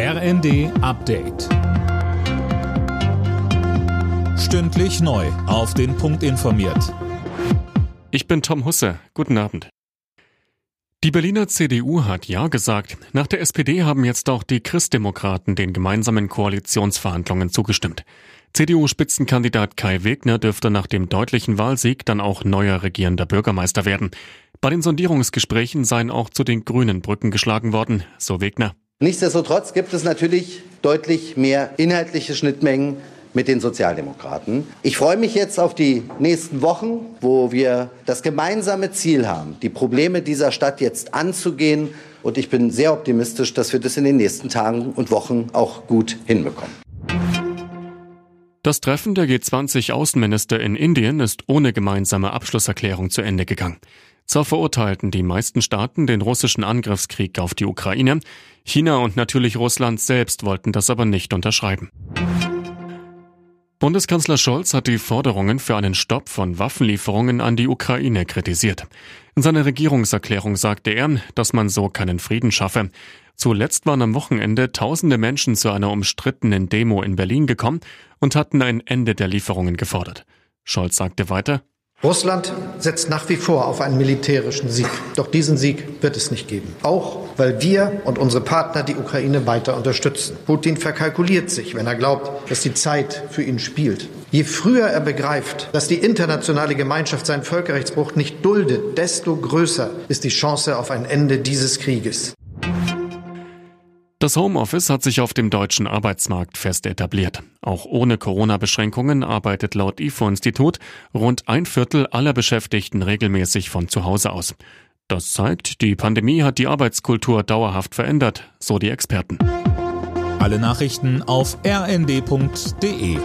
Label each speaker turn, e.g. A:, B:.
A: RND Update. Stündlich neu. Auf den Punkt informiert.
B: Ich bin Tom Husse. Guten Abend. Die Berliner CDU hat Ja gesagt. Nach der SPD haben jetzt auch die Christdemokraten den gemeinsamen Koalitionsverhandlungen zugestimmt. CDU-Spitzenkandidat Kai Wegner dürfte nach dem deutlichen Wahlsieg dann auch neuer regierender Bürgermeister werden. Bei den Sondierungsgesprächen seien auch zu den Grünen Brücken geschlagen worden, so Wegner.
C: Nichtsdestotrotz gibt es natürlich deutlich mehr inhaltliche Schnittmengen mit den Sozialdemokraten. Ich freue mich jetzt auf die nächsten Wochen, wo wir das gemeinsame Ziel haben, die Probleme dieser Stadt jetzt anzugehen. Und ich bin sehr optimistisch, dass wir das in den nächsten Tagen und Wochen auch gut hinbekommen.
B: Das Treffen der G20-Außenminister in Indien ist ohne gemeinsame Abschlusserklärung zu Ende gegangen. Zwar verurteilten die meisten Staaten den russischen Angriffskrieg auf die Ukraine, China und natürlich Russland selbst wollten das aber nicht unterschreiben. Bundeskanzler Scholz hat die Forderungen für einen Stopp von Waffenlieferungen an die Ukraine kritisiert. In seiner Regierungserklärung sagte er, dass man so keinen Frieden schaffe. Zuletzt waren am Wochenende tausende Menschen zu einer umstrittenen Demo in Berlin gekommen und hatten ein Ende der Lieferungen gefordert. Scholz sagte weiter,
D: Russland setzt nach wie vor auf einen militärischen Sieg. Doch diesen Sieg wird es nicht geben. Auch weil wir und unsere Partner die Ukraine weiter unterstützen. Putin verkalkuliert sich, wenn er glaubt, dass die Zeit für ihn spielt. Je früher er begreift, dass die internationale Gemeinschaft seinen Völkerrechtsbruch nicht duldet, desto größer ist die Chance auf ein Ende dieses Krieges.
B: Das Homeoffice hat sich auf dem deutschen Arbeitsmarkt fest etabliert. Auch ohne Corona-Beschränkungen arbeitet laut IFO-Institut rund ein Viertel aller Beschäftigten regelmäßig von zu Hause aus. Das zeigt, die Pandemie hat die Arbeitskultur dauerhaft verändert, so die Experten.
A: Alle Nachrichten auf rnd.de